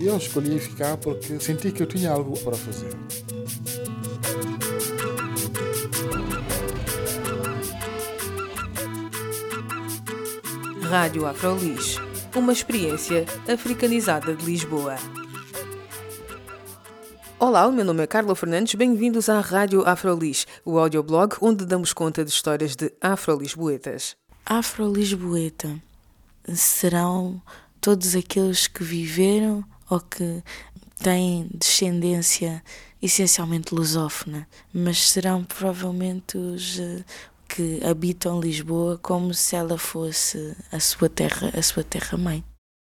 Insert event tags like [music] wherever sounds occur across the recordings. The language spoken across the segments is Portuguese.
Eu escolhi ficar porque senti que eu tinha algo para fazer. Rádio Afrolis, uma experiência africanizada de Lisboa. Olá, o meu nome é Carla Fernandes, bem-vindos à Rádio Afrolis, o audioblog onde damos conta de histórias de afro-lisboetas. Afro-lisboeta serão todos aqueles que viveram ou que têm descendência essencialmente lusófona, mas serão provavelmente os, eh, que habitam Lisboa como se ela fosse a sua terra, a sua terra mãe.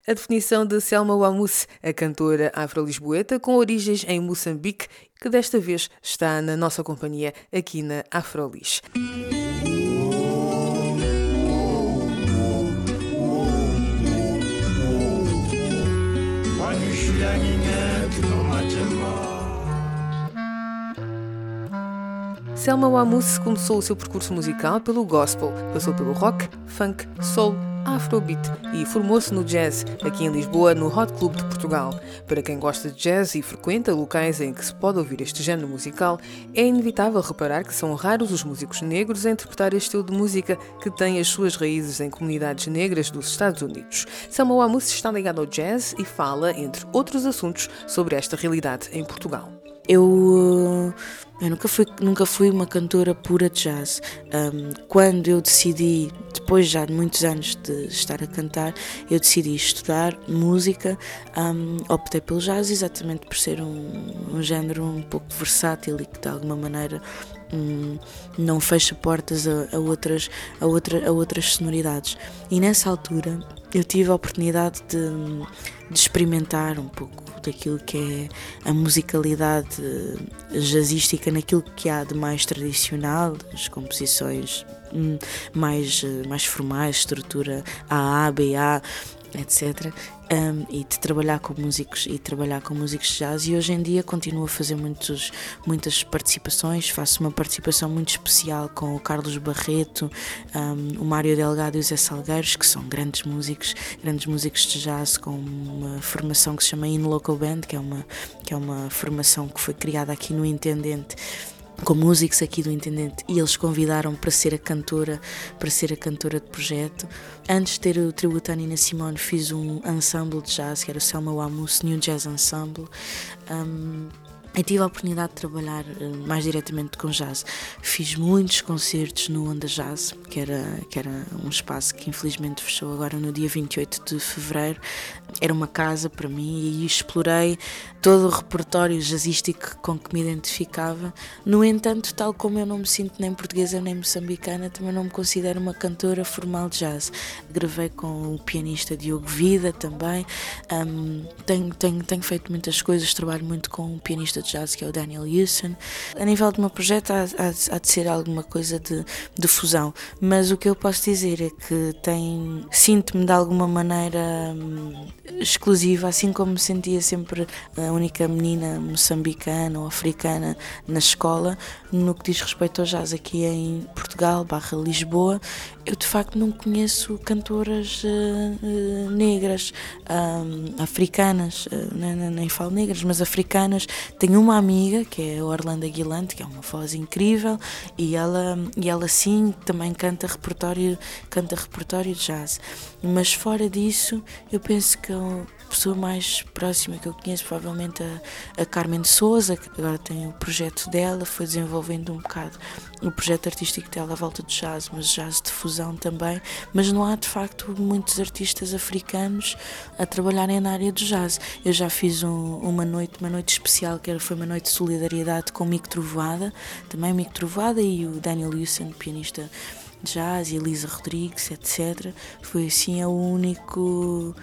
A definição de Selma Wamus, a cantora afro-lisboeta com origens em Moçambique, que desta vez está na nossa companhia aqui na Afrolis. Selma Wamus começou o seu percurso musical pelo gospel, passou pelo rock, funk, soul, afrobeat e formou-se no jazz, aqui em Lisboa, no Hot Club de Portugal. Para quem gosta de jazz e frequenta locais em que se pode ouvir este género musical, é inevitável reparar que são raros os músicos negros a interpretar este estilo de música que tem as suas raízes em comunidades negras dos Estados Unidos. Selma Wamus está ligado ao jazz e fala, entre outros assuntos, sobre esta realidade em Portugal. Eu, eu nunca, fui, nunca fui uma cantora pura de jazz. Um, quando eu decidi, depois já de muitos anos de estar a cantar, eu decidi estudar música, um, optei pelo jazz exatamente por ser um, um género um pouco versátil e que de alguma maneira um, não fecha portas a, a, outras, a, outra, a outras sonoridades. E nessa altura eu tive a oportunidade de, de experimentar um pouco daquilo que é a musicalidade jazzística, naquilo que há de mais tradicional, as composições hum, mais, mais formais, estrutura A, A, B, A, etc. um, e de trabalhar com músicos e trabalhar com músicos de jazz e hoje em dia continuo a fazer muitos, muitas participações, faço uma participação muito especial com o Carlos Barreto, um, o Mário Delgado e o Zé Salgueiros, que são grandes músicos, grandes músicos de jazz com uma formação que se chama In Local Band, que é uma, que é uma formação que foi criada aqui no Intendente com músicos aqui do Intendente e eles convidaram para ser a cantora, para ser a cantora de projeto. Antes de ter o tributo à Nina Simone, fiz um ensemble de jazz que era o Selma Wamus New Jazz Ensemble. Um, tive a oportunidade de trabalhar eh, mais diretamente com jazz. Fiz muitos concertos no Onda Jazz, que era, que era um espaço que infelizmente fechou agora no dia 28 de fevereiro. Era uma casa para mim e explorei todo o repertório jazzístico com que me identificava. No entanto, tal como eu não me sinto nem portuguesa nem moçambicana, também não me considero uma cantora formal de jazz. Gravei com o pianista Diogo Vida também. Um, tenho, tenho, tenho feito muitas coisas, trabalho muito com o pianista de jazz que é o Daniel Houston. A nível de meu projeto há, há, há de ser alguma coisa de, de, fusão, mas o que eu posso dizer é que tem sinto-me de alguma maneira hum, exclusiva, assim como me sentia sempre a única menina moçambicana ou africana na escola, no que diz respeito ao jazz aqui em Portugal, barra Lisboa, eu de facto não conheço cantoras uh, negras, africanas, uh, nem, nem falo negras, mas africanas. Tenho uma amiga que é a Orlando Aguilante, que é uma voz incrível, e ela, e ela sim também canta repertório, canta repertório de jazz. Mas fora disso, eu penso que pessoa mais próxima que eu conheço, provavelmente a, a Carmen de Souza, que agora tem o projeto dela, foi desenvolvendo um bocado o projeto artístico dela à volta do jazz, mas jazz de fusão também. Mas não há de facto muitos artistas africanos a trabalharem na área do jazz. Eu já fiz um, uma noite, uma noite especial, que foi uma noite de solidariedade com o Mico Trovoada, também o Mico Trovoada e o Daniel Wilson, pianista de jazz, e Elisa Rodrigues, etc. Foi assim o único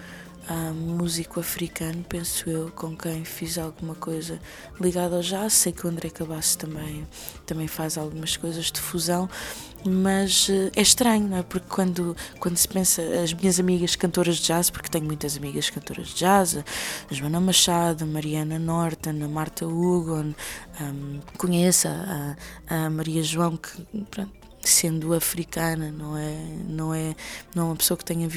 uh, músico africano, penso eu, com quem fiz alguma coisa ligada ao jazz. Sei que o André Cabasso também, também faz algumas coisas de fusão, mas uh, é estranho, não é? Porque quando, quando se pensa, as minhas amigas cantoras de jazz, porque tenho muitas amigas cantoras de jazz, a Joana Machado, a Mariana Norton, a Marta Hugo, um, conheço a, a Maria João, que pronto, sendo africana, não é, não é, não é uma pessoa que tenha,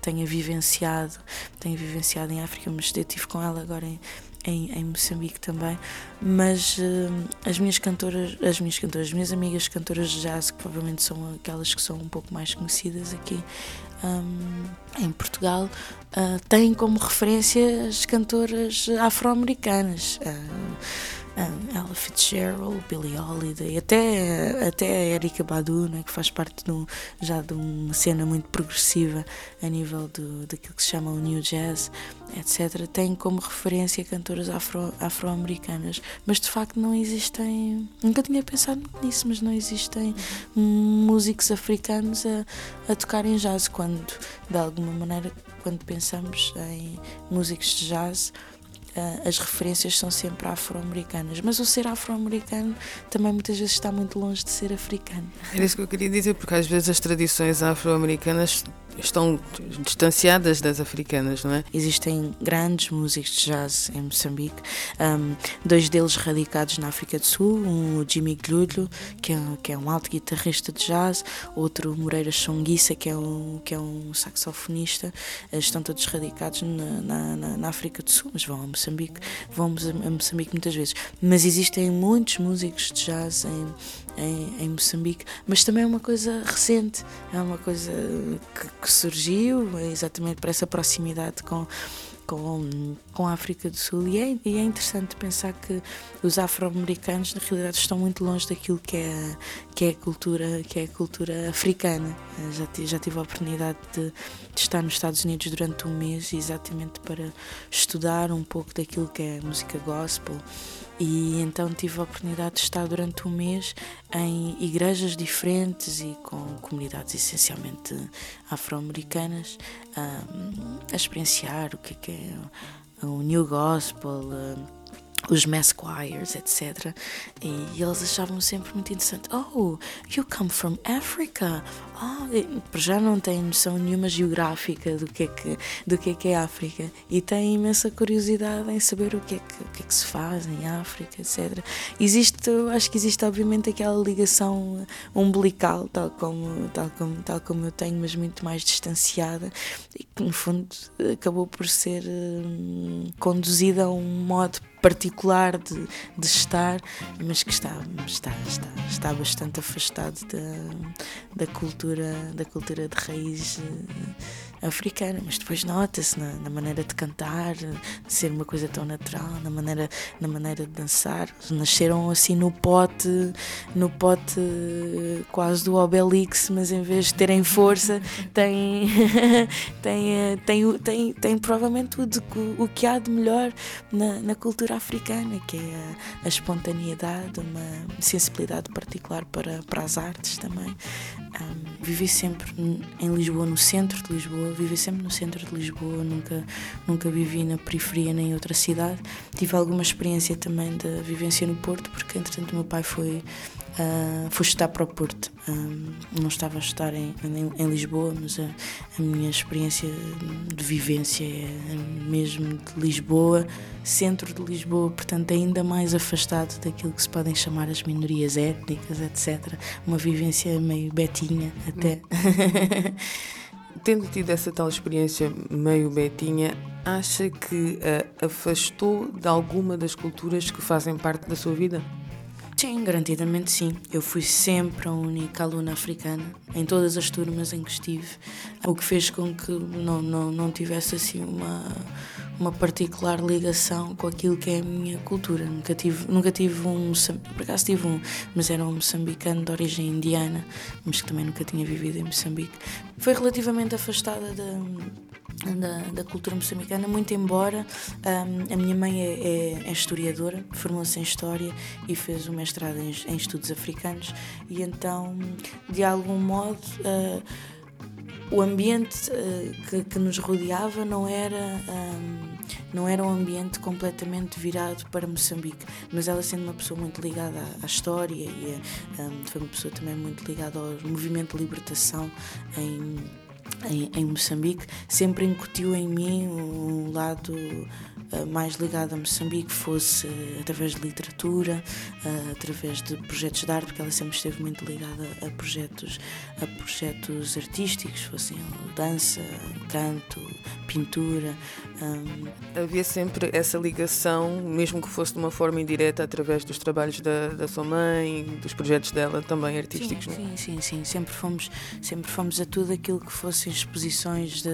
tenha vivenciado, tenha vivenciado em África, mas eu estive com ela agora em, em, em Moçambique também, mas uh, as minhas cantoras, as minhas cantoras, as minhas amigas cantoras de jazz, que provavelmente são aquelas que são um pouco mais conhecidas aqui um, em Portugal, uh, têm como referência as cantoras afro-americanas. Uh, Ella Fitzgerald, Billie Holiday, até, até a Erika Badu, né, que faz parte de um, já de uma cena muito progressiva a nível do, daquilo que se chama o New Jazz, etc., tem como referência cantoras afro, afro-americanas. Mas de facto não existem. Nunca tinha pensado nisso, mas não existem músicos africanos a, a tocar em jazz, quando, de alguma maneira, quando pensamos em músicos de jazz as referências são sempre afro-americanas. Mas o ser afro-americano também muitas vezes está muito longe de ser africano. Era isso que eu queria dizer, porque às vezes as tradições afro-americanas estão distanciadas das africanas, não é? Existem grandes músicos de jazz em Moçambique, um, dois deles radicados na África do Sul, um o Jimmy Glulho, que é, que é um alto guitarrista de jazz, outro Moreira Chonguissa, que é um, que é um saxofonista, estão todos radicados na, na, na África do Sul, mas vão a Moçambique, vão a Moçambique muitas vezes. Mas existem muitos músicos de jazz em, em, em Moçambique, mas também é uma coisa recente, é uma coisa que, que surgiu exatamente por essa proximidade com com, com a África do Sul. E é, e é interessante pensar que os afro-americanos na realidade estão muito longe daquilo que é, que é a cultura que é cultura africana. Já, já tive a oportunidade de, de estar nos Estados Unidos durante um mês exatamente para estudar um pouco daquilo que é música gospel. E então tive a oportunidade de estar durante um mês em igrejas diferentes e com comunidades essencialmente afro-americanas a, a experienciar o que é, que é o New Gospel os mass choirs, etc. E eles achavam sempre muito interessante. Oh, you come from Africa. Oh, já não têm noção nenhuma geográfica do que, é que, do que é que é África e têm imensa curiosidade em saber o que é que, que, é que se faz em África, etc. Existe, acho que existe obviamente aquela ligação umbilical, tal como, tal como, tal como eu tenho, mas muito mais distanciada e que no fundo acabou por ser hum, conduzida a um modo particular de, de estar, mas que está, está, está, está bastante afastado da, da, cultura, da cultura de raiz eh, africana. Mas depois nota-se na, na, maneira de cantar, de ser uma coisa tão natural, na maneira, na maneira de dançar. Nasceram assim no pote, no pote quase do Obelix, mas em vez de terem força, [laughs] têm, [laughs] têm, têm, têm, têm provavelmente tudo o que há de melhor na, na cultura cultura africana, que é a, a espontaneidade, uma sensibilidade particular para, para as artes também. Um, vivi sempre em Lisboa, no centro de Lisboa, vivi sempre no centro de Lisboa, nunca, nunca vivi na periferia nem em outra cidade. Tive alguma experiência também da vivência no Porto, porque entretanto meu pai foi Uh, fui estudar para o Porto. Uh, não estava a estudar em, em, em Lisboa, mas a, a, minha experiência de vivência é mesmo de Lisboa, centro de Lisboa, portanto, ainda mais afastado daquilo que se podem chamar as minorias étnicas, etc. Uma vivência meio betinha até. [laughs] Tendo tido essa tal experiência meio betinha, acha que a afastou de alguma das culturas que fazem parte da sua vida? Sim, garantidamente sim. Eu fui sempre a única aluna africana em todas as turmas em que estive, o que fez com que não, não, não tivesse assim uma, uma particular ligação com aquilo que é a minha cultura. Nunca tive, nunca tive um, por acaso tive um, mas era um moçambicano de origem indiana, mas que também nunca tinha vivido em Moçambique. Foi relativamente afastada da da, da, cultura moçambicana, muito embora um, a minha mãe é, é, é historiadora, formou-se em História e fez o mestrado em, em, Estudos Africanos, e então, de algum modo, uh, o ambiente uh, que, que, nos rodeava não era, um, não era um ambiente completamente virado para Moçambique, mas ela sendo uma pessoa muito ligada à, história e um, foi uma pessoa também muito ligada ao movimento de libertação em em, em, Moçambique, sempre incutiu em mim um lado uh, mais ligado a Moçambique, fosse através de literatura, uh, através de projetos de arte, porque ela sempre esteve muito ligada a projetos, a projetos artísticos, fossem dança, canto, pintura. Um... Havia sempre essa ligação, mesmo que fosse de uma forma indireta, através dos trabalhos da, da sua mãe, dos projetos dela também artísticos. Sim, sim, sim, sim, Sempre fomos, sempre fomos a tudo aquilo que fossem exposições de,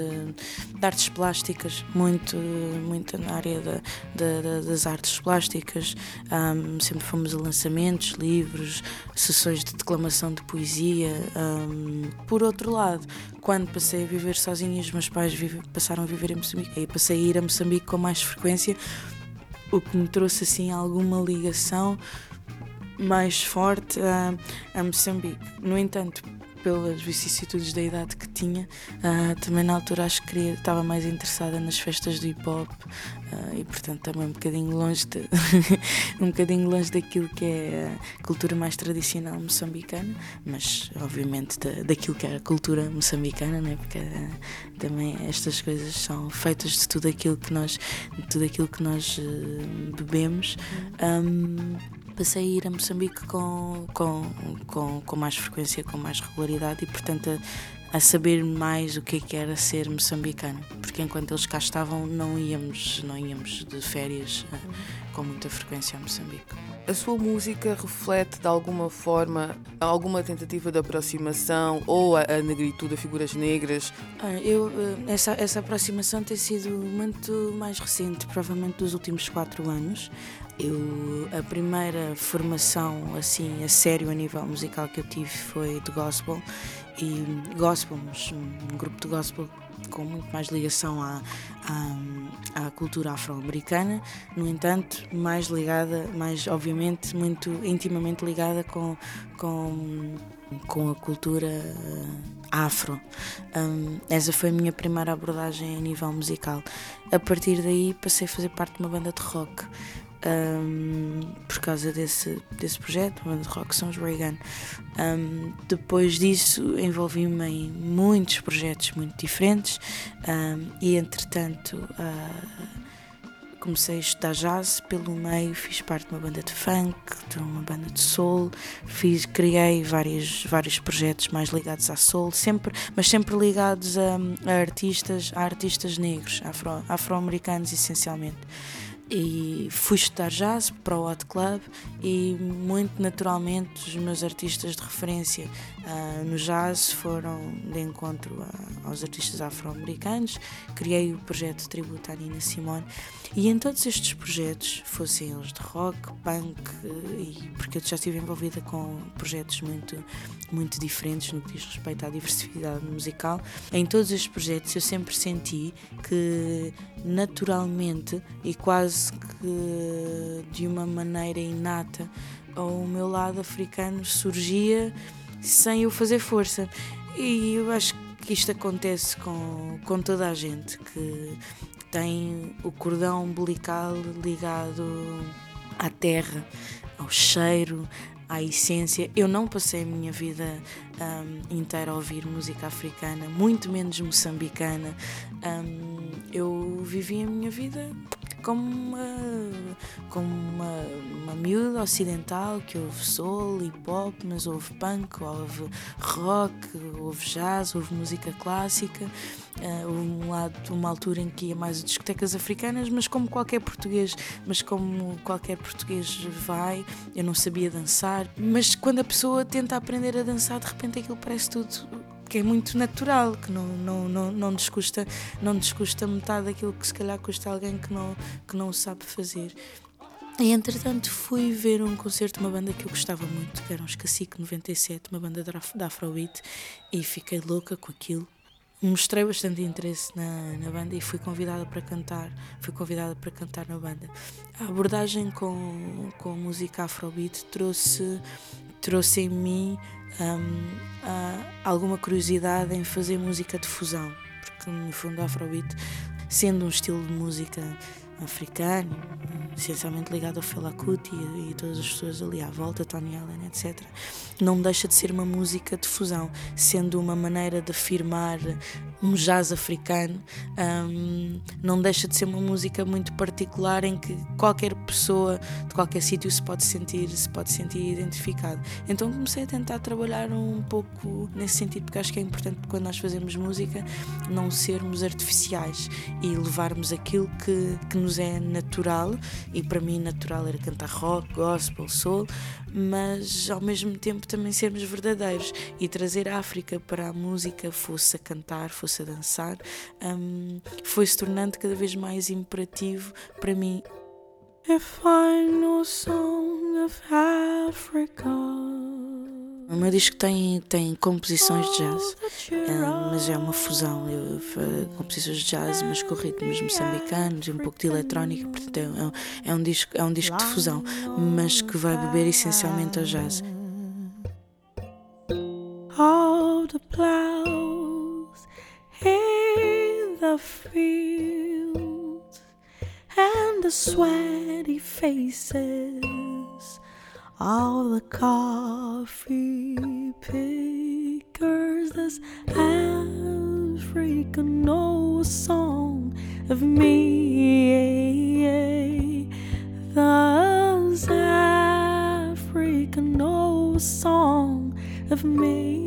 de artes plásticas, muito, muito na área da, da, das artes plásticas. Um, sempre fomos a lançamentos, livros, sessões de declamação de poesia. Um, por outro lado, quando passei a viver sozinha, os meus pais vive, passaram a viver em Moçambique, e passei a ir a Moçambique com mais frequência, o que me trouxe assim alguma ligação mais forte a, a Moçambique. No entanto, pelas vicissitudes da idade que tinha, uh, também na altura acho que queria, estava mais interessada nas festas do hip hop uh, e portanto também um bocadinho longe de, [laughs] um bocadinho longe daquilo que é a cultura mais tradicional moçambicana, mas obviamente da, daquilo que é a cultura moçambicana, né? porque uh, também estas coisas são feitas de tudo aquilo que nós, de tudo aquilo que nós bebemos. Um, passei a ir a Moçambique com, com, com, com mais frequência, com mais regularidade e, portanto, a, saber mais o que, é que era ser moçambicano, porque enquanto eles cá estavam não íamos, não íamos de férias uh, com muita frequência a Moçambique. A sua música reflete de alguma forma alguma tentativa de aproximação ou a, a negritude, a figuras negras? Ah, eu, eh, essa, essa aproximação tem sido muito mais recente, provavelmente dos últimos quatro anos. Eu, a primeira formação assim a sério a nível musical que eu tive foi de gospel e gospel, um grupo de gospel com muito mais ligação à, à, à cultura afro-americana, no entanto, mais ligada, mais obviamente, muito intimamente ligada com, com, com a cultura eh, afro. Um, essa foi a minha primeira abordagem a nível musical. A partir daí passei a fazer parte de uma banda de rock um, por causa desse, desse projeto, uma de rock são os Reagan. Um, depois disso envolvi-me em muitos projetos muito diferentes. Um, e entretanto uh, comecei a estudar jazz. Pelo meio, fiz parte de uma banda de funk, de uma banda de soul, fiz, criei vários, vários projetos mais ligados à soul, sempre, mas sempre ligados a, a artistas, a artistas negros, afro, afro-americanos essencialmente e fui estudar jazz para o Hot Club e muito naturalmente os meus artistas de referência uh, no jazz foram de encontro a, aos artistas afro-americanos. Criei o projeto Tributo à Nina Simone e em todos estes projetos, fossem eles de rock, punk, e porque eu já estive envolvida com projetos muito, muito diferentes no que diz respeito à diversidade musical, em todos estes projetos eu sempre senti que naturalmente e quase que de uma maneira inata o meu lado africano surgia sem eu fazer força. E eu acho que isto acontece com, com toda a gente que tem o cordão umbilical ligado à terra, ao cheiro, à essência. Eu não passei a minha vida um, inteira a ouvir música africana, muito menos moçambicana. Um, eu vivi a minha vida como uma, como uma, uma miúda ocidental que ouve soul, hip hop, mas ouve punk, ouve rock, ouve jazz, ouve música clássica. Uh, um lado, uma altura em que ia mais a discotecas africanas, mas como qualquer português, mas como qualquer português vai, eu não sabia dançar. Mas quando a pessoa tenta aprender a dançar, de repente aquilo parece tudo que é muito natural, que não, não, não, não, descusta, não descusta metade daquilo que se calhar custa alguém que não, que não sabe fazer. E entretanto fui ver um concerto de uma banda que eu gostava muito, que era os Cacique 97, uma banda da Afrobeat, e fiquei louca com aquilo. Mostrei bastante interesse na, na banda e fui convidada para cantar, fui convidada para cantar na banda. A abordagem com, com música Afrobeat trouxe trouxe em mim um, alguma curiosidade em fazer música de fusão, porque no fundo Afrobeat, sendo um estilo de música africano, essencialmente ligado ao Fela Kuti e, e, todas as pessoas ali à volta, Tony Allen, etc. Não deixa de ser uma música de fusão, sendo uma maneira de afirmar um jazz africano, um, não deixa de ser uma música muito particular em que qualquer pessoa de qualquer sítio se pode sentir se pode sentir identificado. Então comecei a tentar trabalhar um pouco nesse sentido porque acho que é importante quando nós fazemos música não sermos artificiais e levarmos aquilo que, que nos é natural. E para mim natural era cantar rock, gospel, soul, mas ao mesmo tempo também sermos verdadeiros e trazer a África para a música, fosse a cantar, fosse a dançar, um, foi se tornando cada vez mais imperativo para mim. Song of Africa. O meu disco tem, tem composições de jazz, é, mas é uma fusão. Eu, composições de jazz, mas com ritmos moçambicanos e um pouco de eletrónica. Portanto, é, é, um disco, é um disco de fusão, mas que vai beber essencialmente ao jazz. All the plows in the fields and the sweaty faces all the coffee pickers. Does Africa know a song of me? Does Africa know a song of me?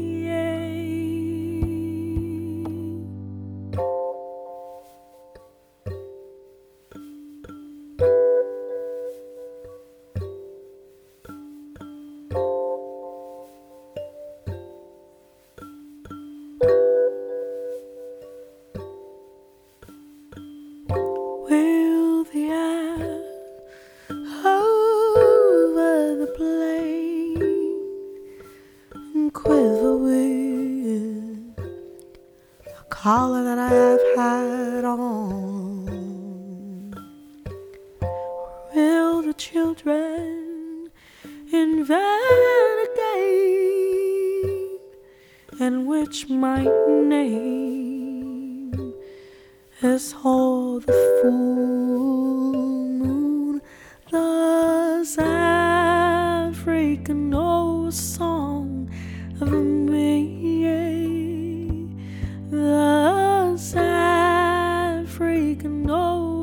Song of a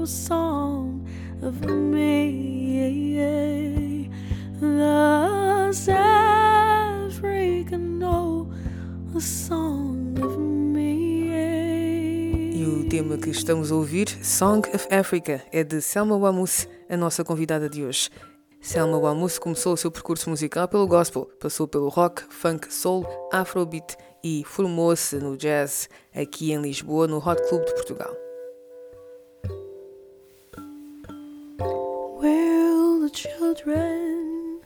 song of a song of? E o tema que estamos a ouvir, Song of Africa, é de Selma Wamus, a nossa convidada de hoje. Selma Wamus começou o seu percurso musical pelo gospel, passou pelo rock, funk, soul, afrobeat e formou-se no jazz aqui em Lisboa, no Hot Club de Portugal. Will the children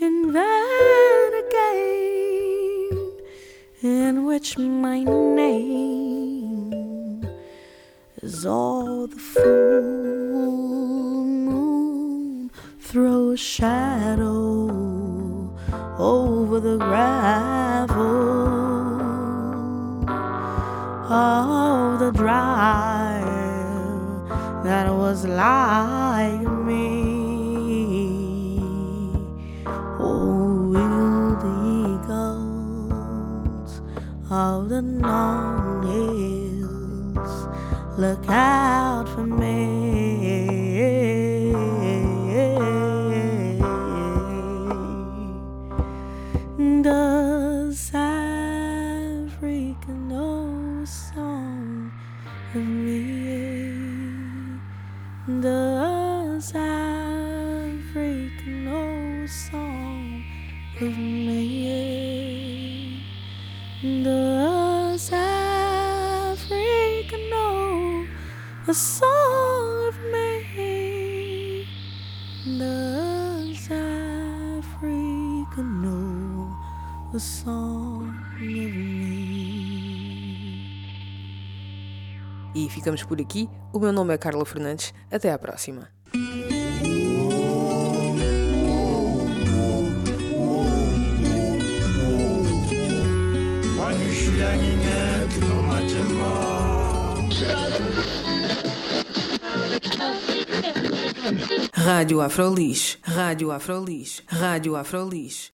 invent in which my name is all the moon throw a shadow over the gravel of the drive that was like me. Oh, the eagles of the long hills look out for me? E ficamos por aqui. O meu nome é Carla Fernandes. Até à próxima. Rádio Afrolis. Rádio Afrolis. Rádio Afrolis.